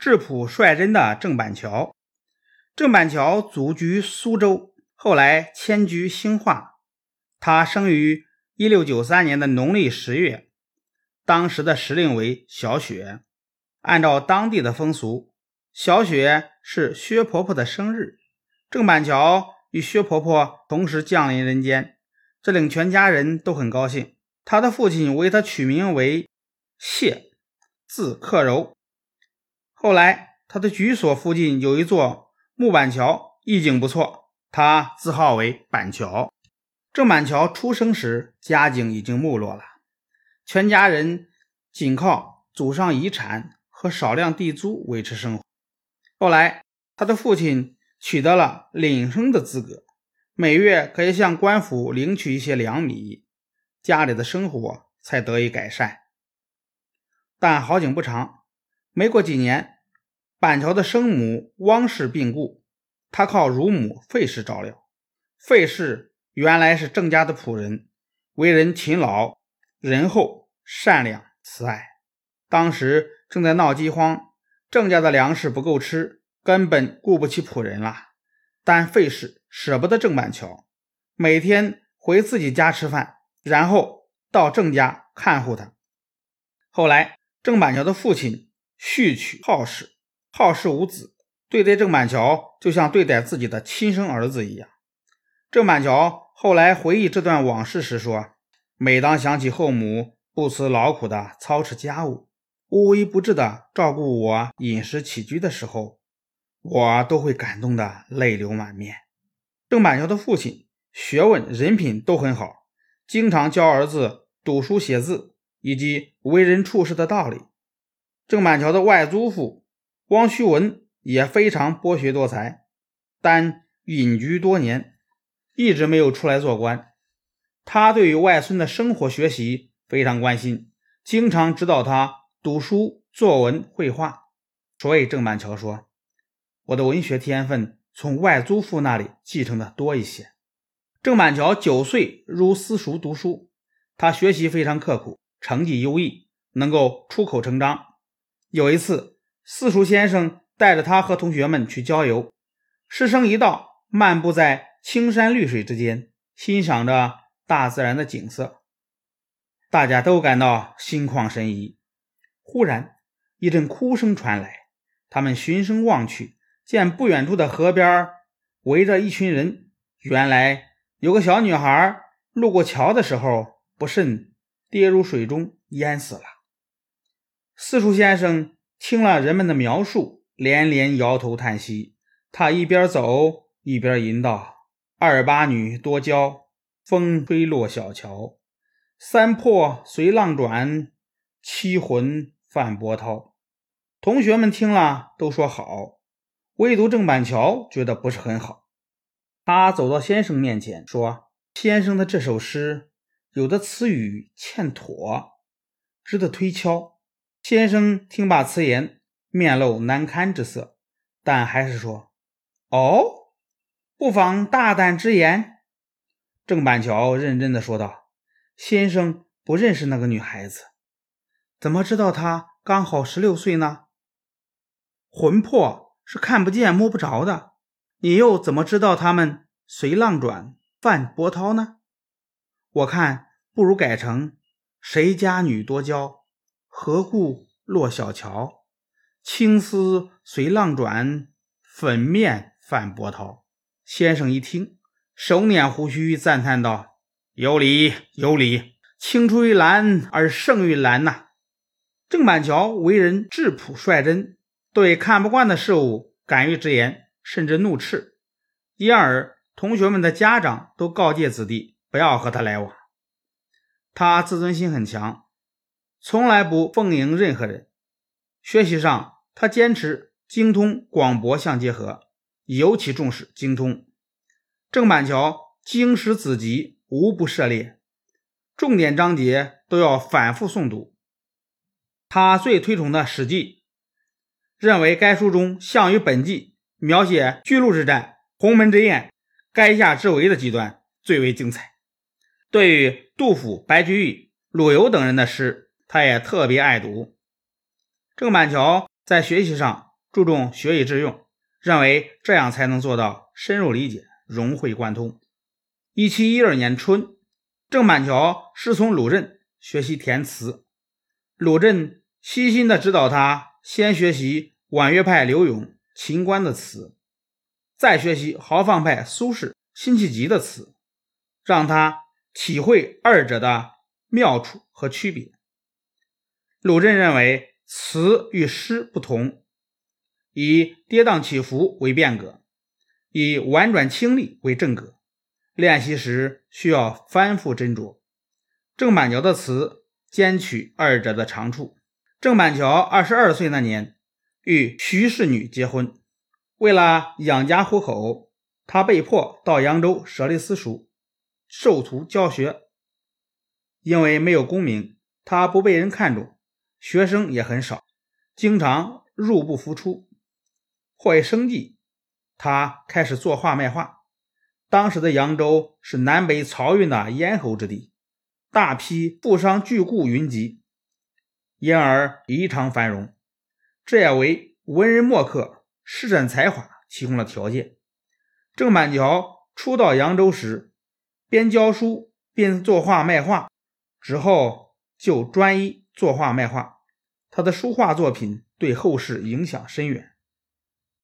质朴率真的郑板桥。郑板桥祖居苏州，后来迁居兴化。他生于一六九三年的农历十月，当时的时令为小雪。按照当地的风俗，小雪是薛婆婆的生日。郑板桥与薛婆婆同时降临人间，这令全家人都很高兴。他的父亲为他取名为谢，字克柔。后来，他的居所附近有一座木板桥，意境不错，他自号为板桥。郑板桥出生时家境已经没落了，全家人仅靠祖上遗产和少量地租维持生活。后来，他的父亲取得了领生的资格，每月可以向官府领取一些粮米，家里的生活才得以改善。但好景不长，没过几年，板桥的生母汪氏病故，他靠乳母费氏照料。费氏。原来是郑家的仆人，为人勤劳、仁厚、善良、慈爱。当时正在闹饥荒，郑家的粮食不够吃，根本顾不起仆人了。但费氏舍不得郑板桥，每天回自己家吃饭，然后到郑家看护他。后来，郑板桥的父亲续娶郝氏，郝氏无子，对待郑板桥就像对待自己的亲生儿子一样。郑板桥。后来回忆这段往事时说：“每当想起后母不辞劳苦的操持家务、无微不至的照顾我饮食起居的时候，我都会感动的泪流满面。”郑板桥的父亲学问、人品都很好，经常教儿子读书写字以及为人处事的道理。郑板桥的外祖父汪须文也非常博学多才，但隐居多年。一直没有出来做官，他对于外孙的生活学习非常关心，经常指导他读书、作文、绘画。所以郑板桥说：“我的文学天分从外祖父那里继承的多一些。”郑板桥九岁入私塾读书，他学习非常刻苦，成绩优异，能够出口成章。有一次，私塾先生带着他和同学们去郊游，师生一道漫步在。青山绿水之间，欣赏着大自然的景色，大家都感到心旷神怡。忽然，一阵哭声传来，他们循声望去，见不远处的河边围着一群人。原来有个小女孩路过桥的时候，不慎跌入水中，淹死了。四叔先生听了人们的描述，连连摇头叹息。他一边走一边吟道。二八女多娇，风吹落小桥。三破随浪转，七魂泛波涛。同学们听了都说好，唯独郑板桥觉得不是很好。他走到先生面前说：“先生的这首诗有的词语欠妥，值得推敲。”先生听罢此言，面露难堪之色，但还是说：“哦。”不妨大胆直言。”郑板桥认真的说道，“先生不认识那个女孩子，怎么知道她刚好十六岁呢？魂魄是看不见摸不着的，你又怎么知道他们随浪转泛波涛呢？我看不如改成‘谁家女多娇，何故落小桥？青丝随浪转，粉面泛波涛。’”先生一听，手捻胡须，赞叹道：“有理，有理！青出于蓝而胜于蓝呐！”郑板桥为人质朴率真，对看不惯的事物敢于直言，甚至怒斥，因而同学们的家长都告诫子弟不要和他来往。他自尊心很强，从来不奉迎任何人。学习上，他坚持精通广博相结合。尤其重视精通，郑板桥经史子集无不涉猎，重点章节都要反复诵读。他最推崇的《史记》，认为该书中《项羽本纪》描写巨鹿之战、鸿门之宴、垓下之围的几段最为精彩。对于杜甫、白居易、陆游等人的诗，他也特别爱读。郑板桥在学习上注重学以致用，认为这样才能做到深入理解、融会贯通。一七一二年春，郑板桥师从鲁镇学习填词，鲁镇悉心地指导他先学习婉约派柳永、秦观的词，再学习豪放派苏轼、辛弃疾的词，让他体会二者的妙处和区别。鲁镇认为词与诗不同，以跌宕起伏为变革，以婉转清丽为正格。练习时需要反复斟酌。郑板桥的词兼取二者的长处。郑板桥二十二岁那年，与徐氏女结婚，为了养家糊口，他被迫到扬州舍利私塾，授徒教学。因为没有功名，他不被人看重，学生也很少，经常入不敷出。为生计，他开始作画卖画。当时的扬州是南北漕运的咽喉之地，大批富商巨贾云集，因而异常繁荣。这也为文人墨客施展才华提供了条件。郑板桥初到扬州时，边教书边作画卖画，之后就专一作画卖画。他的书画作品对后世影响深远。